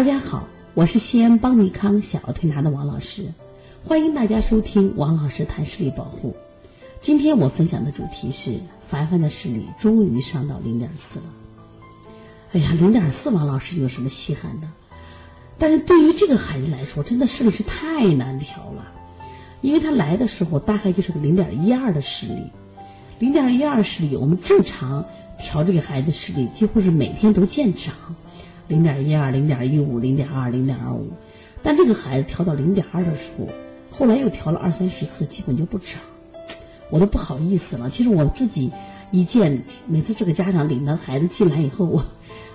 大家好我是西安邦尼康小儿推拿的王老师，欢迎大家收听王老师谈视力保护。今天我分享的主题是凡凡的视力终于上到零点四了。哎呀，零点四，王老师有什么稀罕的？但是对于这个孩子来说，真的视力是太难调了，因为他来的时候大概就是个零点一二的视力，零点一二视力，我们正常调这个孩子视力几乎是每天都见长。零点一二、零点一五、零点二、零点二五，但这个孩子调到零点二的时候，后来又调了二三十次，基本就不长，我都不好意思了。其实我自己一见，每次这个家长领到孩子进来以后，我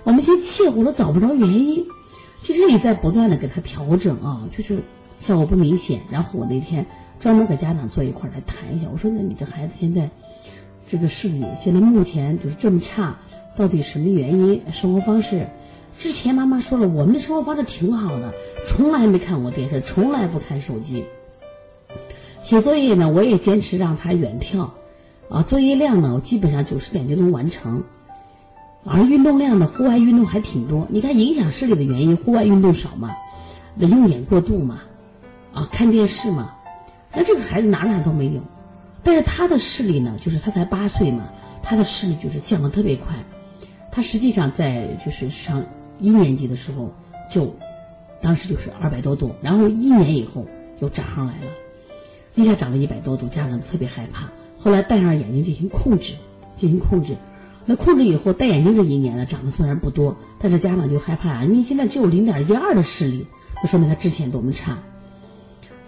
我们先气呼了，找不着原因。其实也在不断的给他调整啊，就是效果不明显。然后我那天专门给家长坐一块儿来谈一下，我说那你这孩子现在这个视力现在目前就是这么差，到底什么原因？生活方式？之前妈妈说了，我们的生活方式挺好的，从来没看过电视，从来不看手机。写作业呢，我也坚持让他远眺，啊，作业量呢，我基本上九十点就能完成。而运动量呢，户外运动还挺多。你看影响视力的原因，户外运动少嘛，那用眼过度嘛，啊，看电视嘛，那这个孩子哪哪都没有。但是他的视力呢，就是他才八岁嘛，他的视力就是降得特别快。他实际上在就是上。一年级的时候，就当时就是二百多度，然后一年以后又涨上来了，一下涨了一百多度，家长特别害怕。后来戴上眼镜进行控制，进行控制。那控制以后戴眼镜这一年呢，涨得虽然不多，但是家长就害怕啊，你现在只有零点一二的视力，那说明他之前多么差。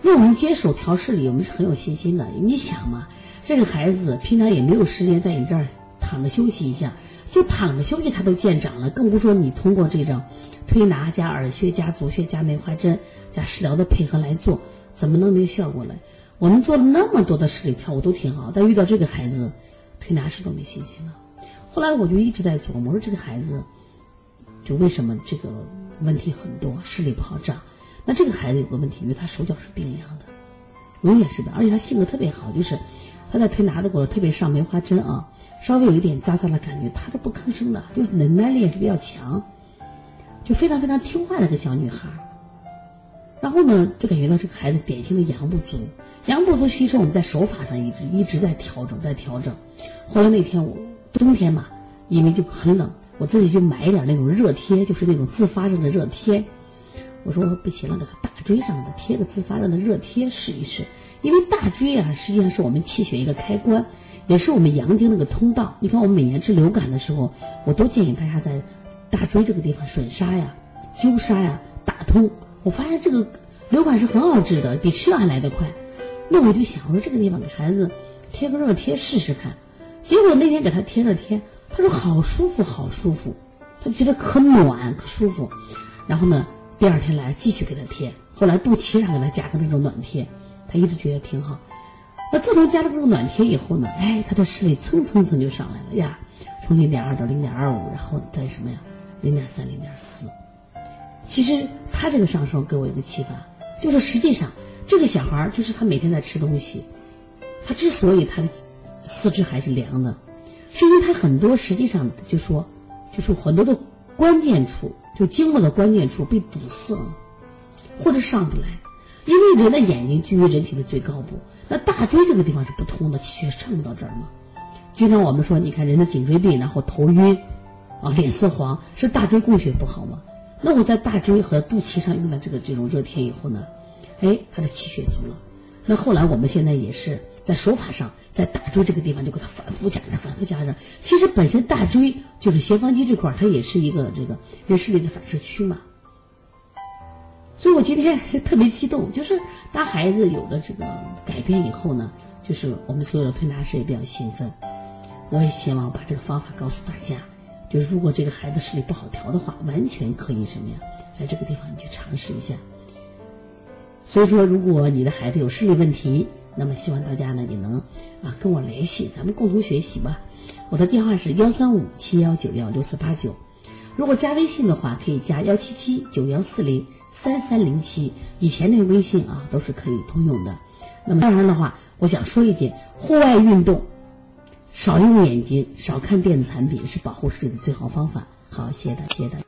那我们接手调视力，我们是很有信心的。你想嘛，这个孩子平常也没有时间在你这儿躺着休息一下。就躺着休息，他都见长了，更不说你通过这种推拿加耳穴加足穴加梅花针加食疗的配合来做，怎么能没效果呢？我们做了那么多的视力跳，我都挺好，但遇到这个孩子，推拿师都没信心了。后来我就一直在琢磨，说这个孩子，就为什么这个问题很多，视力不好长？那这个孩子有个问题，因为他手脚是冰凉的，永远是的，而且他性格特别好，就是。他在推拿的过程，特别上梅花针啊，稍微有一点扎扎的感觉，他都不吭声的，就是忍耐力也是比较强，就非常非常听话的一个小女孩。然后呢，就感觉到这个孩子典型的阳不足，阳不足，其实我们在手法上一直一直在调整，在调整。后来那天我冬天嘛，因为就很冷，我自己就买一点那种热贴，就是那种自发热的热贴。我说我不行了，给他大椎上的贴个自发热的热贴试一试。因为大椎啊，实际上是我们气血一个开关，也是我们阳经那个通道。你看，我们每年治流感的时候，我都建议大家在大椎这个地方吮痧呀、灸痧呀、打通。我发现这个流感是很好治的，比吃药还来得快。那我就想，我说这个地方给孩子贴个热贴试试看。结果那天给他贴热贴，他说好舒服，好舒服，他觉得可暖可舒服。然后呢，第二天来继续给他贴，后来肚脐上给他加个那种暖贴。他一直觉得挺好，那自从加了这种暖贴以后呢，哎，他的视力蹭蹭蹭就上来了呀，从零点二到零点二五，然后再什么呀，零点三、零点四。其实他这个上升给我一个启发，就是实际上这个小孩就是他每天在吃东西，他之所以他的四肢还是凉的，是因为他很多实际上就说，就是很多的关键处，就经络的关键处被堵塞了，或者上不来。因为人的眼睛居于人体的最高部，那大椎这个地方是不通的，气血上不到这儿嘛。就像我们说，你看人的颈椎病，然后头晕，啊，脸色黄，是大椎供血不好吗？那我在大椎和肚脐上用了这个这种热贴以后呢，哎，他的气血足了。那后来我们现在也是在手法上，在大椎这个地方就给它反复加热，反复加热。其实本身大椎就是斜方肌这块，它也是一个这个人视力的反射区嘛。所以我今天 特别激动，就是当孩子有了这个改变以后呢，就是我们所有的推拿师也比较兴奋。我也希望把这个方法告诉大家，就是如果这个孩子视力不好调的话，完全可以什么呀，在这个地方你去尝试一下。所以说，如果你的孩子有视力问题，那么希望大家呢也能啊跟我联系，咱们共同学习吧。我的电话是幺三五七幺九幺六四八九，如果加微信的话，可以加幺七七九幺四零。三三零七，以前那个微信啊都是可以通用的。那么当然的话，我想说一句，户外运动，少用眼睛，少看电子产品，是保护视力的最好方法。好，谢谢大家，谢谢大家。